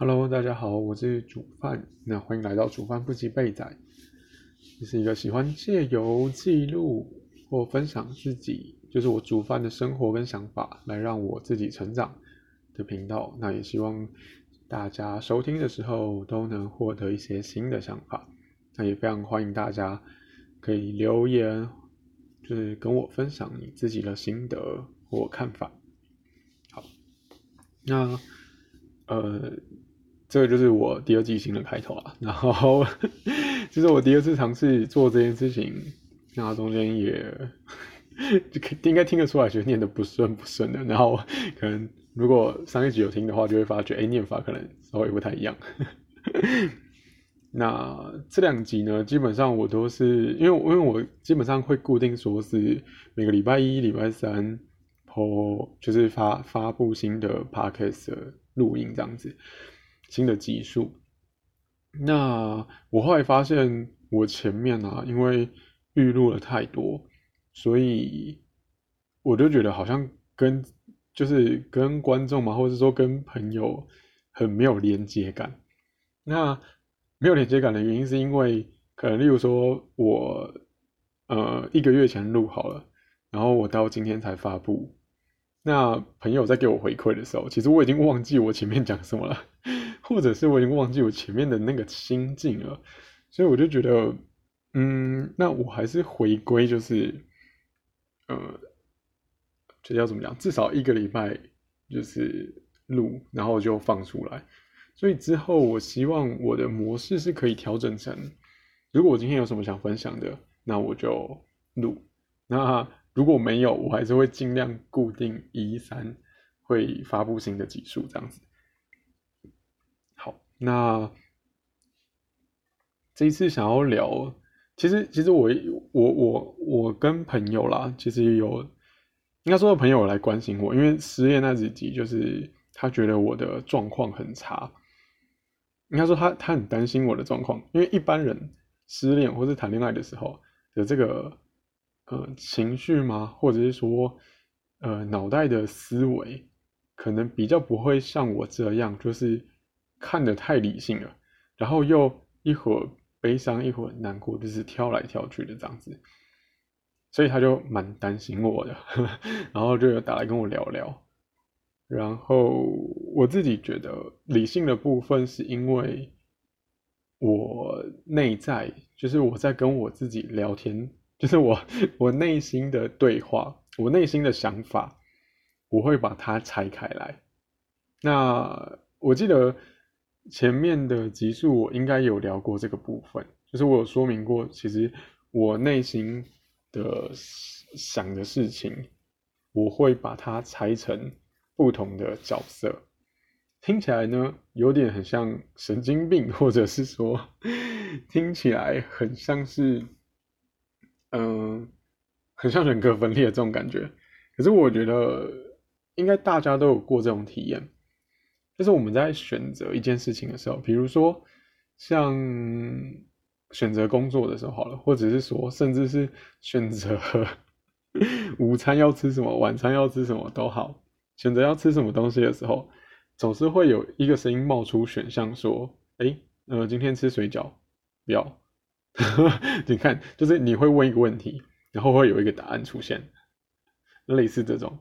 Hello，大家好，我是煮饭，那欢迎来到煮饭不及备仔。这是一个喜欢借由记录或分享自己，就是我煮饭的生活跟想法，来让我自己成长的频道。那也希望大家收听的时候都能获得一些新的想法。那也非常欢迎大家可以留言，就是跟我分享你自己的心得或看法。好，那呃，这个就是我第二季新的开头啊。然后，这是我第二次尝试做这件事情，那中间也 就应该听得出来，觉得念的不顺不顺的。然后，可能如果上一集有听的话，就会发觉，哎，念法可能稍微不太一样。那这两集呢，基本上我都是因为因为我基本上会固定说是每个礼拜一、礼拜三播，就是发发布新的 podcast 录音这样子，新的集数。那我后来发现，我前面啊，因为预录了太多，所以我就觉得好像跟就是跟观众嘛，或者说跟朋友很没有连接感。那没有连接感的原因，是因为可能，例如说，我呃一个月前录好了，然后我到今天才发布。那朋友在给我回馈的时候，其实我已经忘记我前面讲什么了，或者是我已经忘记我前面的那个心境了。所以我就觉得，嗯，那我还是回归，就是呃，这要怎么讲？至少一个礼拜就是录，然后就放出来。所以之后，我希望我的模式是可以调整成，如果我今天有什么想分享的，那我就录；那如果没有，我还是会尽量固定一三会发布新的集数这样子。那这一次想要聊，其实其实我我我我跟朋友啦，其实有应该说朋友来关心我，因为失恋那几集，就是他觉得我的状况很差。应该说他他很担心我的状况，因为一般人失恋或是谈恋爱的时候的这个呃情绪吗，或者是说呃脑袋的思维，可能比较不会像我这样，就是看得太理性了，然后又一会儿悲伤一会儿难过，就是跳来跳去的这样子，所以他就蛮担心我的，然后就打来跟我聊聊。然后我自己觉得理性的部分是因为我内在就是我在跟我自己聊天，就是我我内心的对话，我内心的想法，我会把它拆开来。那我记得前面的集数我应该有聊过这个部分，就是我有说明过，其实我内心的想的事情，我会把它拆成。不同的角色听起来呢，有点很像神经病，或者是说听起来很像是，嗯，很像人格分裂这种感觉。可是我觉得应该大家都有过这种体验，就是我们在选择一件事情的时候，比如说像选择工作的时候好了，或者是说甚至是选择 午餐要吃什么，晚餐要吃什么都好。选择要吃什么东西的时候，总是会有一个声音冒出选项说：“哎，呃，今天吃水饺，不要。”你看，就是你会问一个问题，然后会有一个答案出现，类似这种。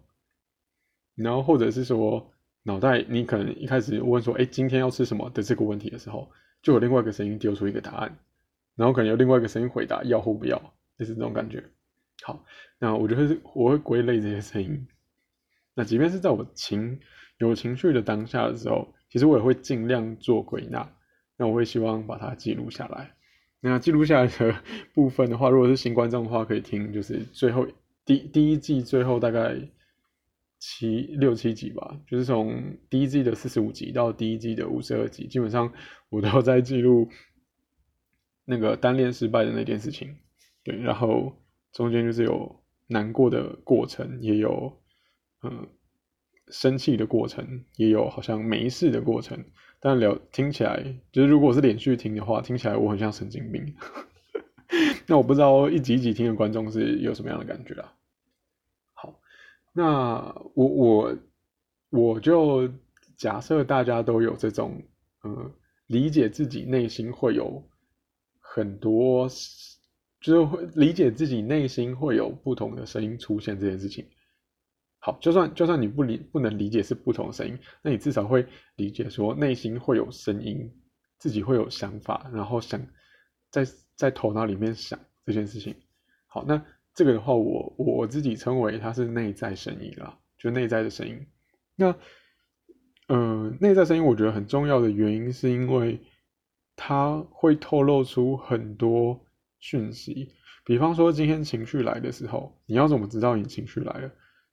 然后或者是说，脑袋你可能一开始问说：“哎，今天要吃什么？”的这个问题的时候，就有另外一个声音丢出一个答案，然后可能有另外一个声音回答要或不要，就是这种感觉。好，那我觉得我会归类这些声音。那即便是在我情有情绪的当下的时候，其实我也会尽量做归纳。那我会希望把它记录下来。那记录下来的部分的话，如果是新观众的话，可以听就是最后第第一季最后大概七六七集吧，就是从第一季的四十五集到第一季的五十二集，基本上我都在记录那个单恋失败的那件事情。对，然后中间就是有难过的过程，也有。嗯，生气的过程也有，好像没事的过程，但聊听起来就是，如果是连续听的话，听起来我很像神经病。那我不知道一集一集听的观众是有什么样的感觉啊？那我我我就假设大家都有这种呃，理解自己内心会有很多，就是会理解自己内心会有不同的声音出现这件事情。好，就算就算你不理不能理解是不同的声音，那你至少会理解说内心会有声音，自己会有想法，然后想在在头脑里面想这件事情。好，那这个的话，我我自己称为它是内在声音啦，就内在的声音。那呃，内在声音我觉得很重要的原因是因为它会透露出很多讯息，比方说今天情绪来的时候，你要怎么知道你情绪来了？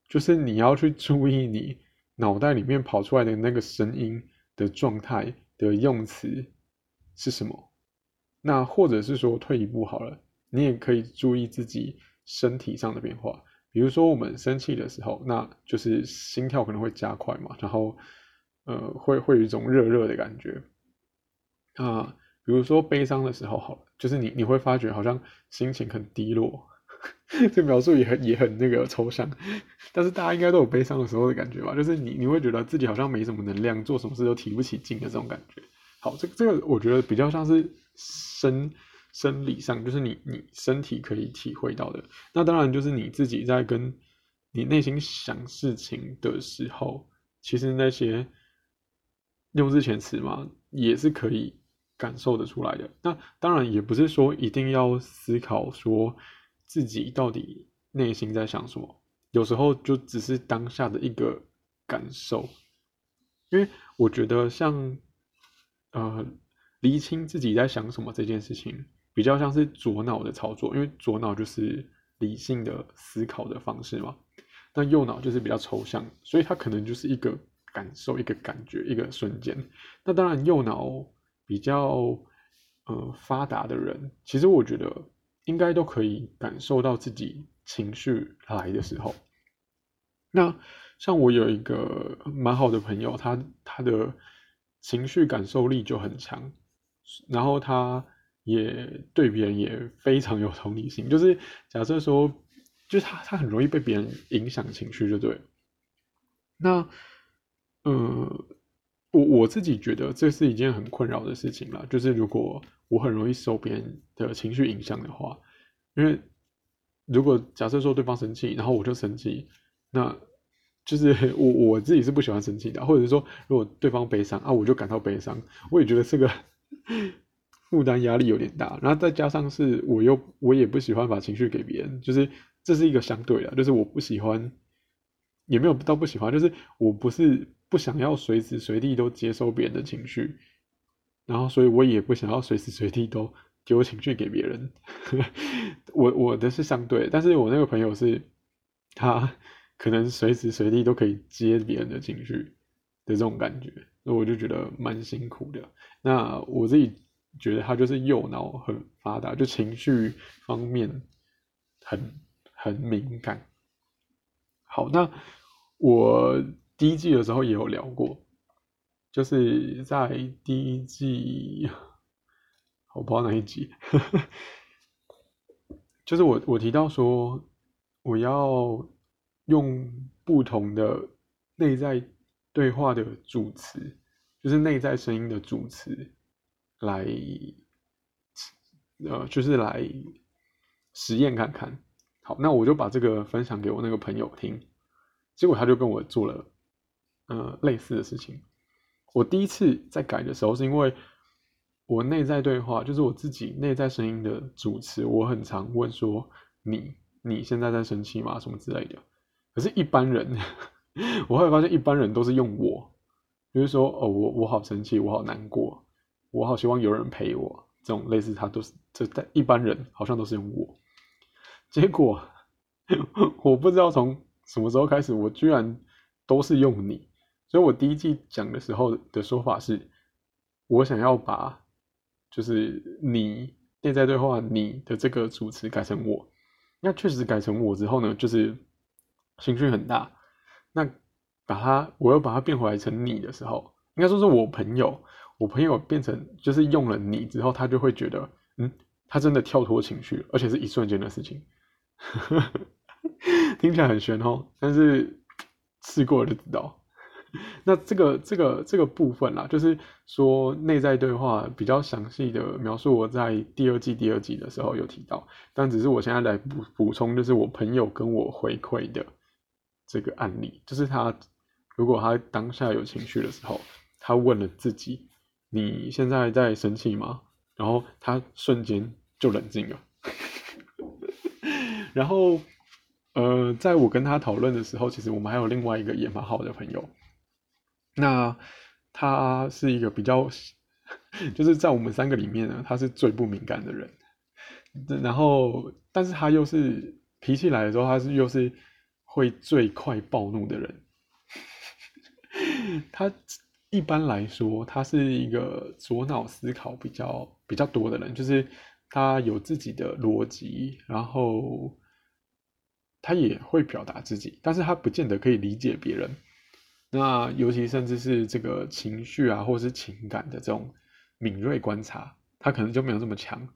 就是你要去注意你脑袋里面跑出来的那个声音的状态的用词是什么。那或者是说退一步好了，你也可以注意自己身体上的变化。比如说我们生气的时候，那就是心跳可能会加快嘛，然后呃会会有一种热热的感觉。啊，比如说悲伤的时候，好，就是你你会发觉好像心情很低落。这描述也很也很那个抽象，但是大家应该都有悲伤的时候的感觉吧？就是你你会觉得自己好像没什么能量，做什么事都提不起劲的这种感觉。好，这这个我觉得比较像是生生理上，就是你你身体可以体会到的。那当然就是你自己在跟你内心想事情的时候，其实那些用字遣词嘛，也是可以感受得出来的。那当然也不是说一定要思考说。自己到底内心在想什么？有时候就只是当下的一个感受，因为我觉得像呃厘清自己在想什么这件事情，比较像是左脑的操作，因为左脑就是理性的思考的方式嘛，那右脑就是比较抽象，所以它可能就是一个感受、一个感觉、一个瞬间。那当然，右脑比较呃发达的人，其实我觉得。应该都可以感受到自己情绪来的时候。那像我有一个蛮好的朋友，他他的情绪感受力就很强，然后他也对别人也非常有同理心。就是假设说，就是他他很容易被别人影响情绪，就对。那，呃，我我自己觉得这是一件很困扰的事情了，就是如果。我很容易受别人的情绪影响的话，因为如果假设说对方生气，然后我就生气，那就是 我我自己是不喜欢生气的，或者是说如果对方悲伤啊，我就感到悲伤，我也觉得这个负担压力有点大，然后再加上是我又我也不喜欢把情绪给别人，就是这是一个相对的，就是我不喜欢，也没有到不喜欢，就是我不是不想要随时随地都接受别人的情绪。然后，所以我也不想要随时随地都丢情绪给别人。我我的是相对，但是我那个朋友是，他可能随时随地都可以接别人的情绪的这种感觉，那我就觉得蛮辛苦的。那我自己觉得他就是右脑很发达，就情绪方面很很敏感。好，那我第一季的时候也有聊过。就是在第一季，我不知道哪一集，就是我我提到说，我要用不同的内在对话的主词，就是内在声音的主词来，呃，就是来实验看看。好，那我就把这个分享给我那个朋友听，结果他就跟我做了，呃，类似的事情。我第一次在改的时候，是因为我内在对话，就是我自己内在声音的主持，我很常问说：“你你现在在生气吗？”什么之类的。可是，一般人，我会发现，一般人都是用我，就是说：“哦，我我好生气，我好难过，我好希望有人陪我。”这种类似，他都是这在一般人好像都是用我。结果，我不知道从什么时候开始，我居然都是用你。所以我第一季讲的时候的说法是，我想要把就是你内在对话你的这个主持改成我，那确实改成我之后呢，就是情绪很大。那把它我又把它变回来成你的时候，应该说是我朋友，我朋友变成就是用了你之后，他就会觉得，嗯，他真的跳脱情绪，而且是一瞬间的事情，听起来很玄哦，但是试过了就知道。那这个这个这个部分啦，就是说内在对话比较详细的描述，我在第二季第二集的时候有提到，但只是我现在来补补充，就是我朋友跟我回馈的这个案例，就是他如果他当下有情绪的时候，他问了自己：“你现在在生气吗？”然后他瞬间就冷静了，然后。呃，在我跟他讨论的时候，其实我们还有另外一个也蛮好的朋友。那他是一个比较，就是在我们三个里面呢，他是最不敏感的人。然后，但是他又是脾气来的时候，他是又是会最快暴怒的人。他一般来说，他是一个左脑思考比较比较多的人，就是他有自己的逻辑，然后。他也会表达自己，但是他不见得可以理解别人。那尤其甚至是这个情绪啊，或是情感的这种敏锐观察，他可能就没有这么强。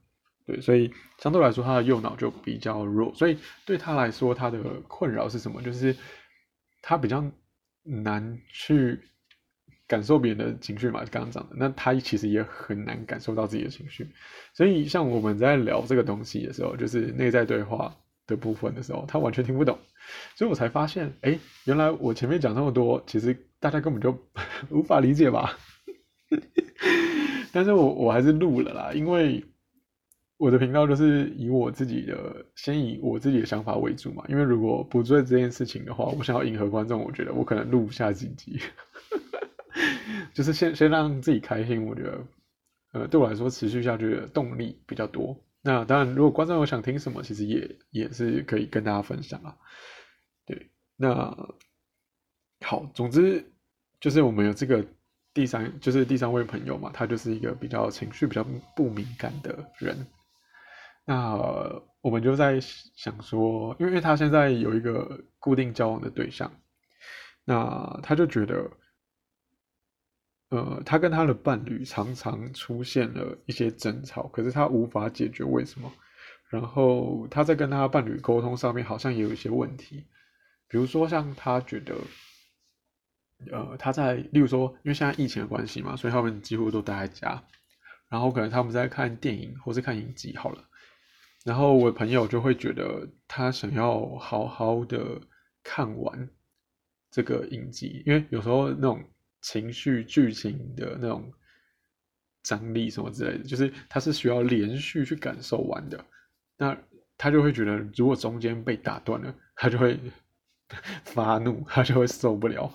对，所以相对来说，他的右脑就比较弱。所以对他来说，他的困扰是什么？就是他比较难去感受别人的情绪嘛。刚刚讲的，那他其实也很难感受到自己的情绪。所以像我们在聊这个东西的时候，就是内在对话。的部分的时候，他完全听不懂，所以我才发现，哎，原来我前面讲那么多，其实大家根本就无法理解吧。但是我我还是录了啦，因为我的频道就是以我自己的，先以我自己的想法为主嘛。因为如果不做这件事情的话，我想要迎合观众，我觉得我可能录不下几集。就是先先让自己开心，我觉得，呃，对我来说持续下去的动力比较多。那当然，如果观众有想听什么，其实也也是可以跟大家分享啊。对，那好，总之就是我们有这个第三，就是第三位朋友嘛，他就是一个比较情绪比较不敏感的人。那我们就在想说，因为他现在有一个固定交往的对象，那他就觉得。呃，他跟他的伴侣常常出现了一些争吵，可是他无法解决为什么。然后他在跟他伴侣沟通上面好像也有一些问题，比如说像他觉得，呃，他在，例如说，因为现在疫情的关系嘛，所以他们几乎都待在家，然后可能他们在看电影或是看影集好了，然后我朋友就会觉得他想要好好的看完这个影集，因为有时候那种。情绪剧情的那种张力什么之类的，就是他是需要连续去感受完的。那他就会觉得，如果中间被打断了，他就会 发怒，他就会受不了。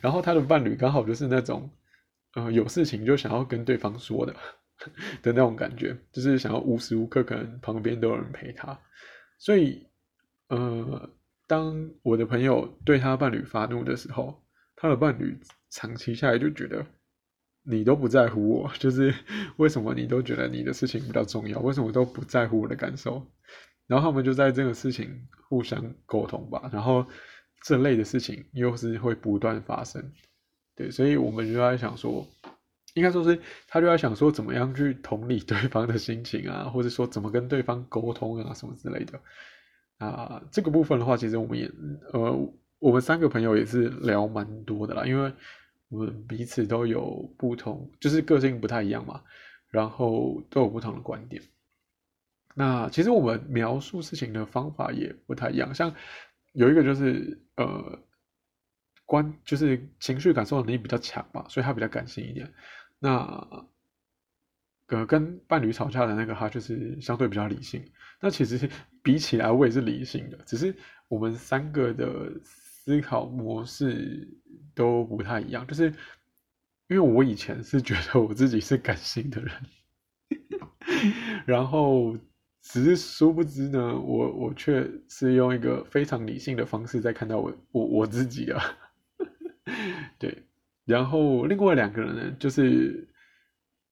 然后他的伴侣刚好就是那种，呃，有事情就想要跟对方说的的那种感觉，就是想要无时无刻可能旁边都有人陪他。所以，呃，当我的朋友对他伴侣发怒的时候，他的伴侣。长期下来就觉得你都不在乎我，就是为什么你都觉得你的事情比较重要？为什么都不在乎我的感受？然后他们就在这个事情互相沟通吧。然后这类的事情又是会不断发生，对，所以我们就在想说，应该说是他就在想说，怎么样去同理对方的心情啊，或者说怎么跟对方沟通啊，什么之类的啊。这个部分的话，其实我们也呃。我们三个朋友也是聊蛮多的啦，因为我们彼此都有不同，就是个性不太一样嘛，然后都有不同的观点。那其实我们描述事情的方法也不太一样，像有一个就是呃，观就是情绪感受能力比较强嘛，所以他比较感性一点。那呃，跟伴侣吵架的那个他就是相对比较理性。那其实比起来，我也是理性的，只是我们三个的。思考模式都不太一样，就是因为我以前是觉得我自己是感性的人，然后只是殊不知呢，我我却是用一个非常理性的方式在看到我我我自己啊，对，然后另外两个人呢，就是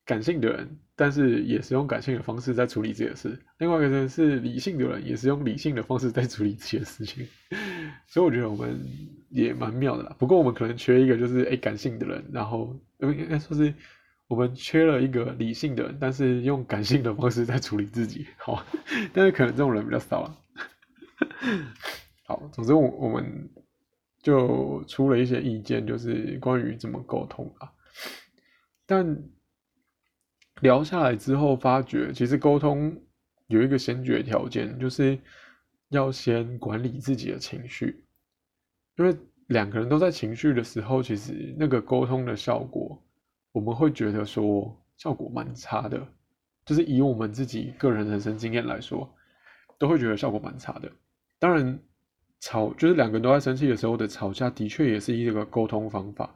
感性的人。但是也是用感性的方式在处理这些事，另外一个人是理性的人，也是用理性的方式在处理这些事情，所以我觉得我们也蛮妙的啦。不过我们可能缺一个，就是哎感性的人，然后应该说是我们缺了一个理性的人，但是用感性的方式在处理自己。好，但是可能这种人比较少啊。好，总之我我们就出了一些意见，就是关于怎么沟通啊。但聊下来之后，发觉其实沟通有一个先决条件，就是要先管理自己的情绪，因为两个人都在情绪的时候，其实那个沟通的效果，我们会觉得说效果蛮差的，就是以我们自己个人人生经验来说，都会觉得效果蛮差的。当然，吵就是两个人都在生气的时候的吵架，的确也是一个沟通方法，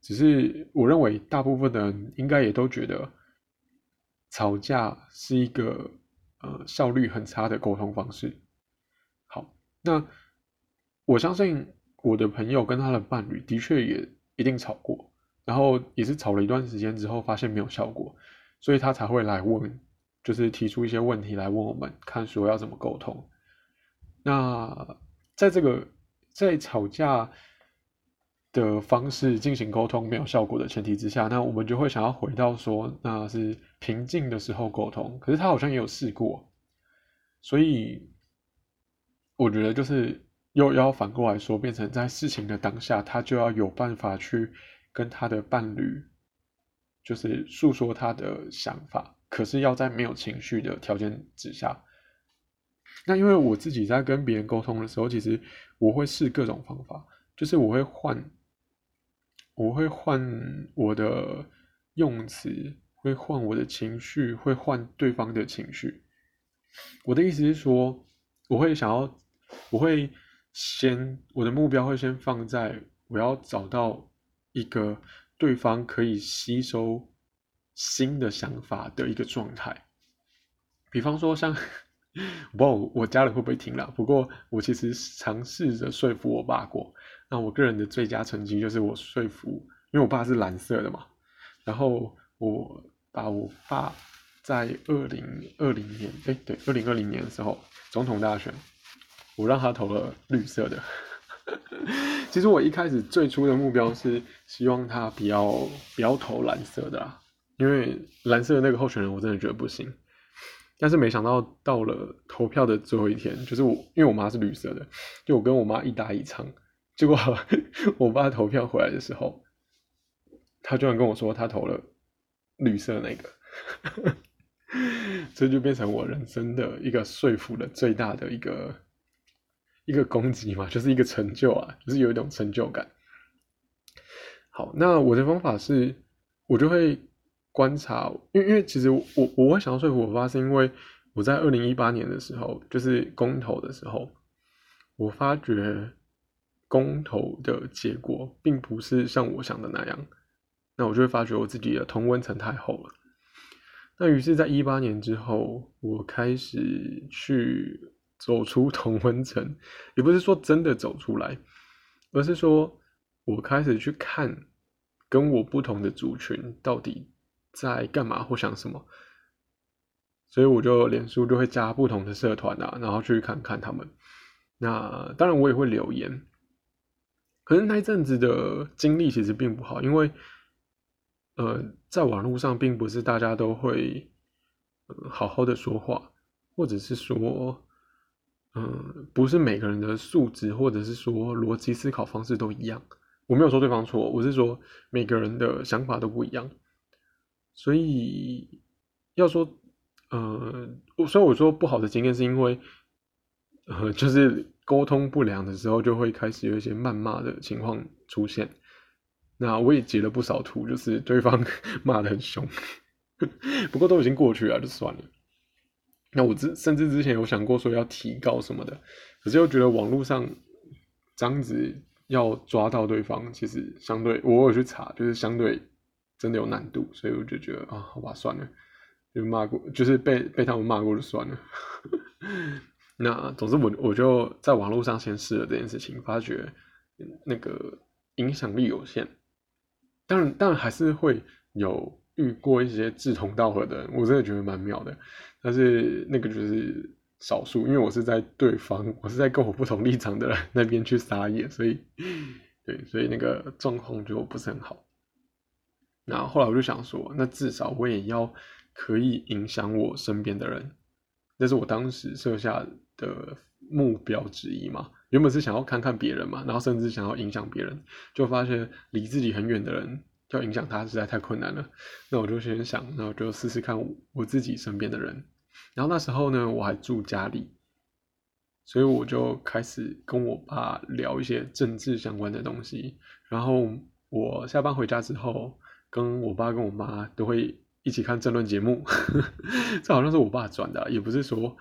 只是我认为大部分的人应该也都觉得。吵架是一个呃效率很差的沟通方式。那我相信我的朋友跟他的伴侣的确也一定吵过，然后也是吵了一段时间之后发现没有效果，所以他才会来问，就是提出一些问题来问我们，看说要怎么沟通。那在这个在吵架。的方式进行沟通没有效果的前提之下，那我们就会想要回到说，那是平静的时候沟通。可是他好像也有试过，所以我觉得就是又要反过来说，变成在事情的当下，他就要有办法去跟他的伴侣，就是诉说他的想法。可是要在没有情绪的条件之下。那因为我自己在跟别人沟通的时候，其实我会试各种方法，就是我会换。我会换我的用词，会换我的情绪，会换对方的情绪。我的意思是说，我会想要，我会先我的目标会先放在我要找到一个对方可以吸收新的想法的一个状态。比方说，像我不知道我家人会不会听了，不过我其实尝试着说服我爸过。那我个人的最佳成绩就是我说服，因为我爸是蓝色的嘛，然后我把我爸在二零二零年，哎，对，二零二零年的时候总统大选，我让他投了绿色的。其实我一开始最初的目标是希望他不要不要投蓝色的啦，因为蓝色的那个候选人我真的觉得不行。但是没想到到了投票的最后一天，就是我因为我妈是绿色的，就我跟我妈一搭一唱。结果 我爸投票回来的时候，他居然跟我说他投了绿色那个，这就变成我人生的一个说服的最大的一个一个攻击嘛，就是一个成就啊，就是有一种成就感。好，那我的方法是，我就会观察，因为因为其实我我会想要说服我爸，是因为我在二零一八年的时候，就是公投的时候，我发觉。公投的结果并不是像我想的那样，那我就会发觉我自己的同温层太厚了。那于是，在一八年之后，我开始去走出同温层，也不是说真的走出来，而是说我开始去看跟我不同的族群到底在干嘛或想什么。所以我就脸书就会加不同的社团啊，然后去看看他们。那当然，我也会留言。可是那一阵子的经历其实并不好，因为，呃，在网络上并不是大家都会，好好的说话，或者是说，嗯，不是每个人的素质或者是说逻辑思考方式都一样。我没有说对方错，我是说每个人的想法都不一样。所以要说，呃，所以我说不好的经验是因为，呃，就是。沟通不良的时候，就会开始有一些谩骂的情况出现。那我也截了不少图，就是对方 骂的很凶，不过都已经过去了，就算了。那我之甚至之前有想过说要提高什么的，可是又觉得网络上这样子要抓到对方，其实相对我有去查，就是相对真的有难度，所以我就觉得啊，好吧，算了，就骂过，就是被被他们骂过就算了。那总之，我我就在网络上先试了这件事情，发觉那个影响力有限。当然，当然还是会有遇过一些志同道合的人，我真的觉得蛮妙的。但是那个就是少数，因为我是在对方，我是在跟我不同立场的人那边去撒野，所以对，所以那个状况就不是很好。那后后来我就想说，那至少我也要可以影响我身边的人。那是我当时设下的目标之一嘛，原本是想要看看别人嘛，然后甚至想要影响别人，就发现离自己很远的人要影响他实在太困难了。那我就先想，那我就试试看我自己身边的人。然后那时候呢，我还住家里，所以我就开始跟我爸聊一些政治相关的东西。然后我下班回家之后，跟我爸跟我妈都会一起看政论节目。这好像是我爸转的，也不是说。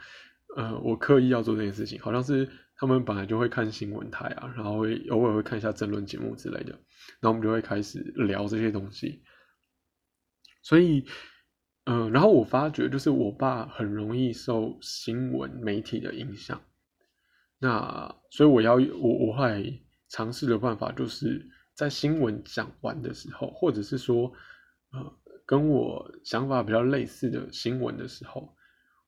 呃，我刻意要做这件事情，好像是他们本来就会看新闻台啊，然后会偶尔会看一下争论节目之类的，然后我们就会开始聊这些东西。所以，嗯，然后我发觉就是我爸很容易受新闻媒体的影响，那所以我要我我会尝试的办法，就是在新闻讲完的时候，或者是说，呃，跟我想法比较类似的新闻的时候。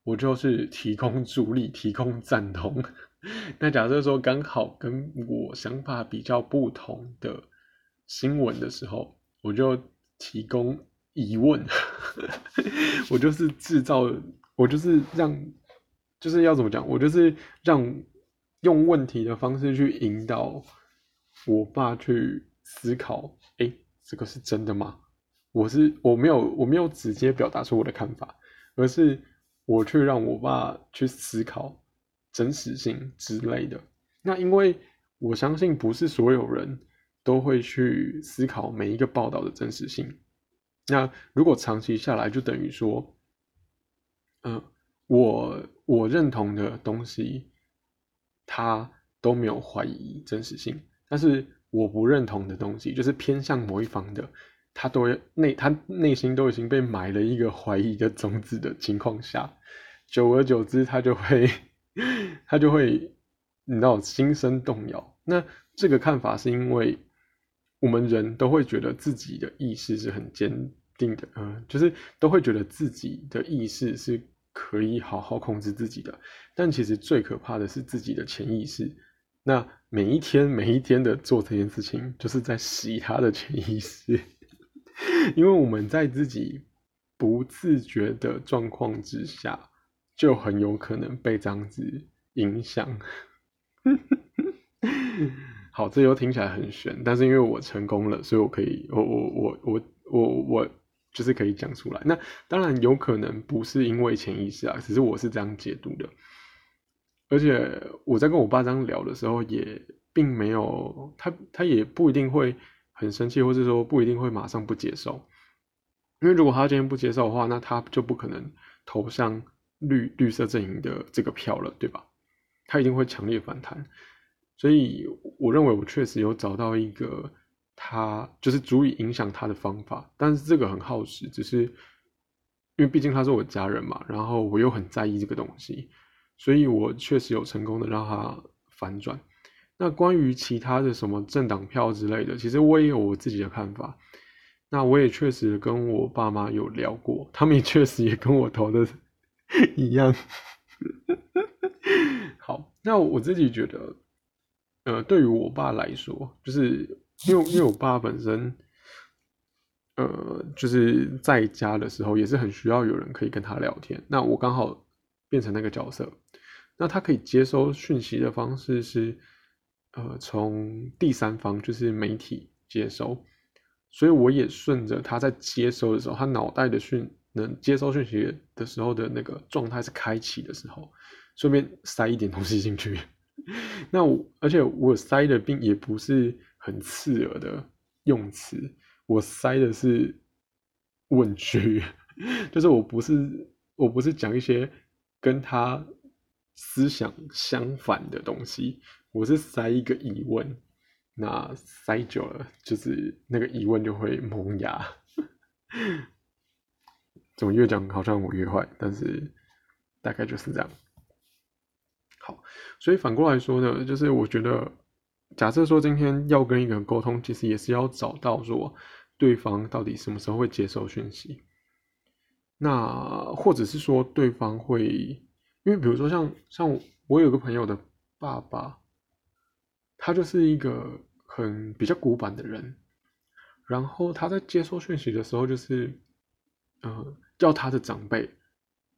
我就是提供助力，提供赞同。那假设说刚好跟我想法比较不同的新闻的时候，我就提供疑问。我就是制造，我就是让，就是要怎么讲？我就是让用问题的方式去引导我爸去思考。哎，这个是真的吗？我是我没有我没有直接表达出我的看法，而是。我去让我爸去思考真实性之类的。那因为我相信不是所有人都会去思考每一个报道的真实性。那如果长期下来，就等于说，嗯，我我认同的东西，他都没有怀疑真实性，但是我不认同的东西，就是偏向某一方的。他都内他内心都已经被埋了一个怀疑的种子的情况下，久而久之，他就会他就会你知道心生动摇。那这个看法是因为我们人都会觉得自己的意识是很坚定的，嗯，就是都会觉得自己的意识是可以好好控制自己的。但其实最可怕的是自己的潜意识。那每一天每一天的做这件事情，就是在洗他的潜意识。因为我们在自己不自觉的状况之下，就很有可能被这样子影响。好，这又听起来很玄，但是因为我成功了，所以我可以，我我我我我我就是可以讲出来。那当然有可能不是因为潜意识啊，只是我是这样解读的。而且我在跟我爸这样聊的时候，也并没有他，他也不一定会。很生气，或者说不一定会马上不接受，因为如果他今天不接受的话，那他就不可能投向绿绿色阵营的这个票了，对吧？他一定会强烈反弹。所以我认为我确实有找到一个他就是足以影响他的方法，但是这个很耗时，只是因为毕竟他是我家人嘛，然后我又很在意这个东西，所以我确实有成功的让他反转。那关于其他的什么政党票之类的，其实我也有我自己的看法。那我也确实跟我爸妈有聊过，他们也确实也跟我投的 一样。好，那我自己觉得，呃，对于我爸来说，就是因为因为我爸本身，呃，就是在家的时候也是很需要有人可以跟他聊天。那我刚好变成那个角色，那他可以接收讯息的方式是。呃，从第三方就是媒体接收，所以我也顺着他在接收的时候，他脑袋的讯能接收讯息的时候的那个状态是开启的时候，顺便塞一点东西进去。那我而且我塞的并也不是很刺耳的用词，我塞的是问句，就是我不是我不是讲一些跟他思想相反的东西。我是塞一个疑问，那塞久了就是那个疑问就会萌芽。怎么越讲好像我越坏，但是大概就是这样。好，所以反过来说呢，就是我觉得，假设说今天要跟一个人沟通，其实也是要找到说对方到底什么时候会接受讯息，那或者是说对方会，因为比如说像像我有个朋友的爸爸。他就是一个很比较古板的人，然后他在接收讯息的时候，就是，呃，叫他的长辈，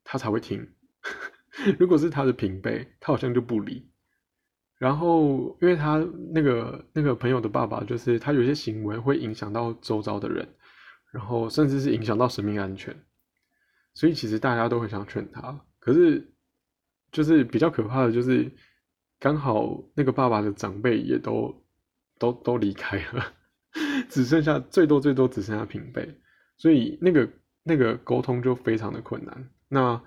他才会听；如果是他的平辈，他好像就不理。然后因为他那个那个朋友的爸爸，就是他有些行为会影响到周遭的人，然后甚至是影响到生命安全，所以其实大家都很想劝他，可是就是比较可怕的就是刚好那个爸爸的长辈也都都都离开了，只剩下最多最多只剩下平辈，所以那个那个沟通就非常的困难。那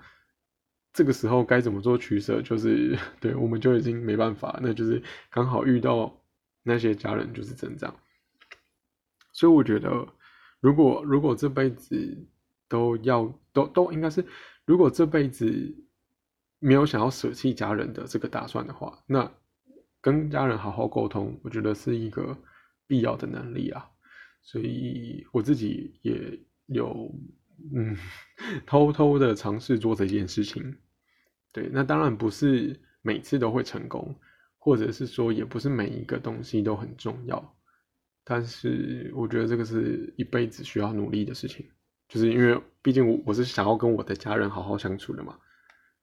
这个时候该怎么做取舍？就是 对，我们就已经没办法，那就是刚好遇到那些家人就是这样。所以我觉得，如果如果这辈子都要都都应该是，如果这辈子没有想要舍弃家人的这个打算的话，那跟家人好好沟通，我觉得是一个必要的能力啊。所以我自己也有嗯，偷偷的尝试做这件事情。对，那当然不是每次都会成功，或者是说也不是每一个东西都很重要，但是我觉得这个是一辈子需要努力的事情，就是因为毕竟我我是想要跟我的家人好好相处的嘛，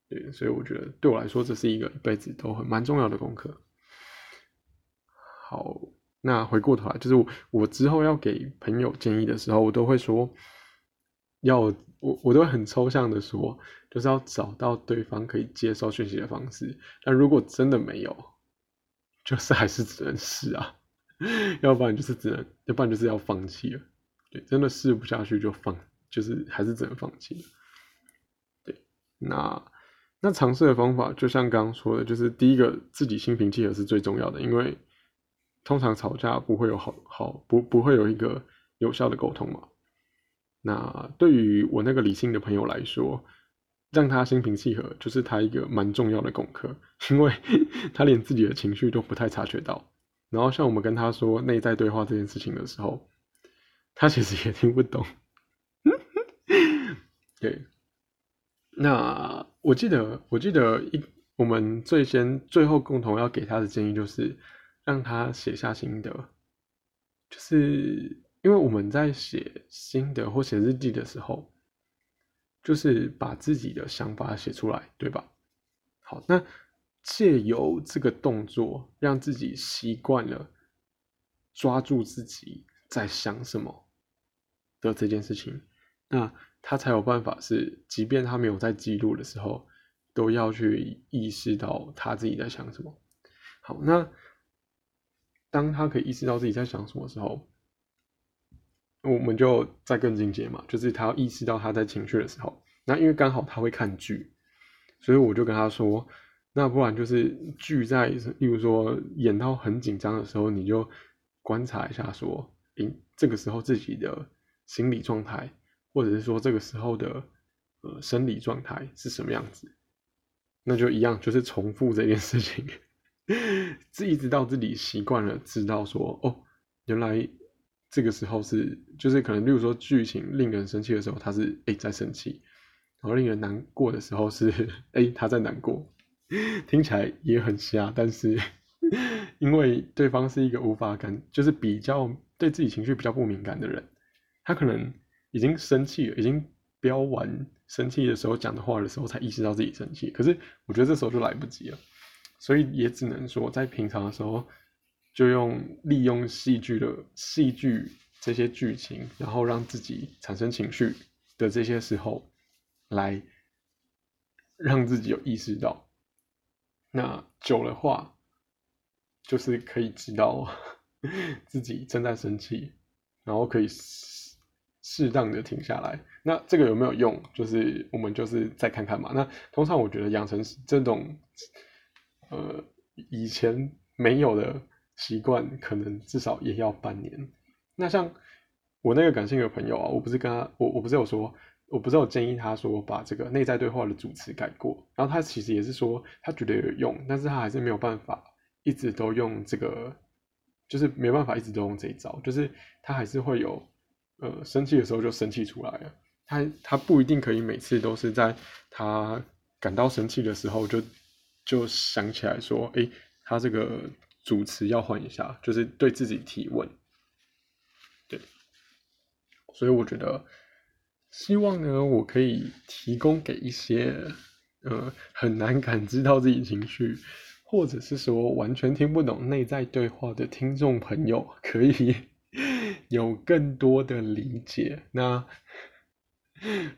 对，所以我觉得对我来说这是一个一辈子都很蛮重要的功课。好，那回过头来，就是我我之后要给朋友建议的时候，我都会说，要我我都会很抽象的说。就是要找到对方可以接受讯息的方式，但如果真的没有，就是还是只能试啊，要不然就是只能，要不然就是要放弃了。对，真的试不下去就放，就是还是只能放弃。对，那那尝试的方法，就像刚刚说的，就是第一个自己心平气和是最重要的，因为通常吵架不会有好好不不会有一个有效的沟通嘛。那对于我那个理性的朋友来说，让他心平气和，就是他一个蛮重要的功课，因为他连自己的情绪都不太察觉到。然后像我们跟他说内在对话这件事情的时候，他其实也听不懂。对，那我记得，我记得一我们最先最后共同要给他的建议就是让他写下心得，就是因为我们在写心得或写日记的时候。就是把自己的想法写出来，对吧？好，那借由这个动作，让自己习惯了抓住自己在想什么的这件事情，那他才有办法是，即便他没有在记录的时候，都要去意识到他自己在想什么。好，那当他可以意识到自己在想什么时候，我们就再更进阶嘛，就是他要意识到他在情绪的时候，那因为刚好他会看剧，所以我就跟他说，那不然就是剧在，例如说演到很紧张的时候，你就观察一下，说，诶，这个时候自己的心理状态，或者是说这个时候的呃生理状态是什么样子，那就一样，就是重复这件事情，这一直到自己习惯了，知道说，哦，原来。这个时候是，就是可能，例如说剧情令人生气的时候，他是诶在生气，然后令人难过的时候是诶他在难过，听起来也很瞎，但是 因为对方是一个无法感，就是比较对自己情绪比较不敏感的人，他可能已经生气了，已经飙完生气的时候讲的话的时候，才意识到自己生气，可是我觉得这时候就来不及了，所以也只能说在平常的时候。就用利用戏剧的戏剧这些剧情，然后让自己产生情绪的这些时候，来让自己有意识到，那久了话，就是可以知道 自己正在生气，然后可以适当的停下来。那这个有没有用？就是我们就是再看看嘛。那通常我觉得养成这种呃以前没有的。习惯可能至少也要半年。那像我那个感性的朋友啊，我不是跟他，我我不是有说，我不是有建议他说把这个内在对话的主词改过。然后他其实也是说他觉得有用，但是他还是没有办法一直都用这个，就是没办法一直都用这一招，就是他还是会有呃生气的时候就生气出来了。他他不一定可以每次都是在他感到生气的时候就就想起来说，哎，他这个。主持要换一下，就是对自己提问，对，所以我觉得，希望呢，我可以提供给一些，呃，很难感知到自己情绪，或者是说完全听不懂内在对话的听众朋友，可以 有更多的理解。那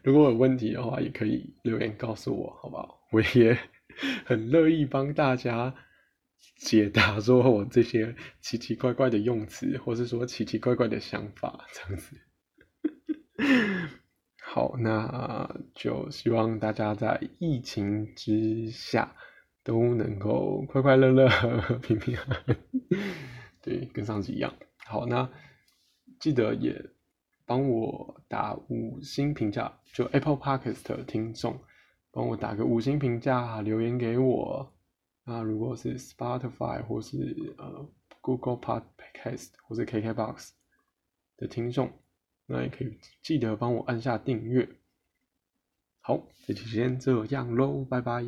如果有问题的话，也可以留言告诉我，好不好？我也 很乐意帮大家解答，说我这些奇奇怪怪的用词，或是说奇奇怪怪的想法，这样子。好，那就希望大家在疫情之下都能够快快乐乐、平平安安。对，跟上次一样。好，那记得也帮我打五星评价，就 Apple Podcast 的听众，帮我打个五星评价，留言给我。那如果是 Spotify 或是呃 Google Podcast 或是 KKBox 的听众。那也可以记得帮我按下订阅。好，这期先这样喽，拜拜。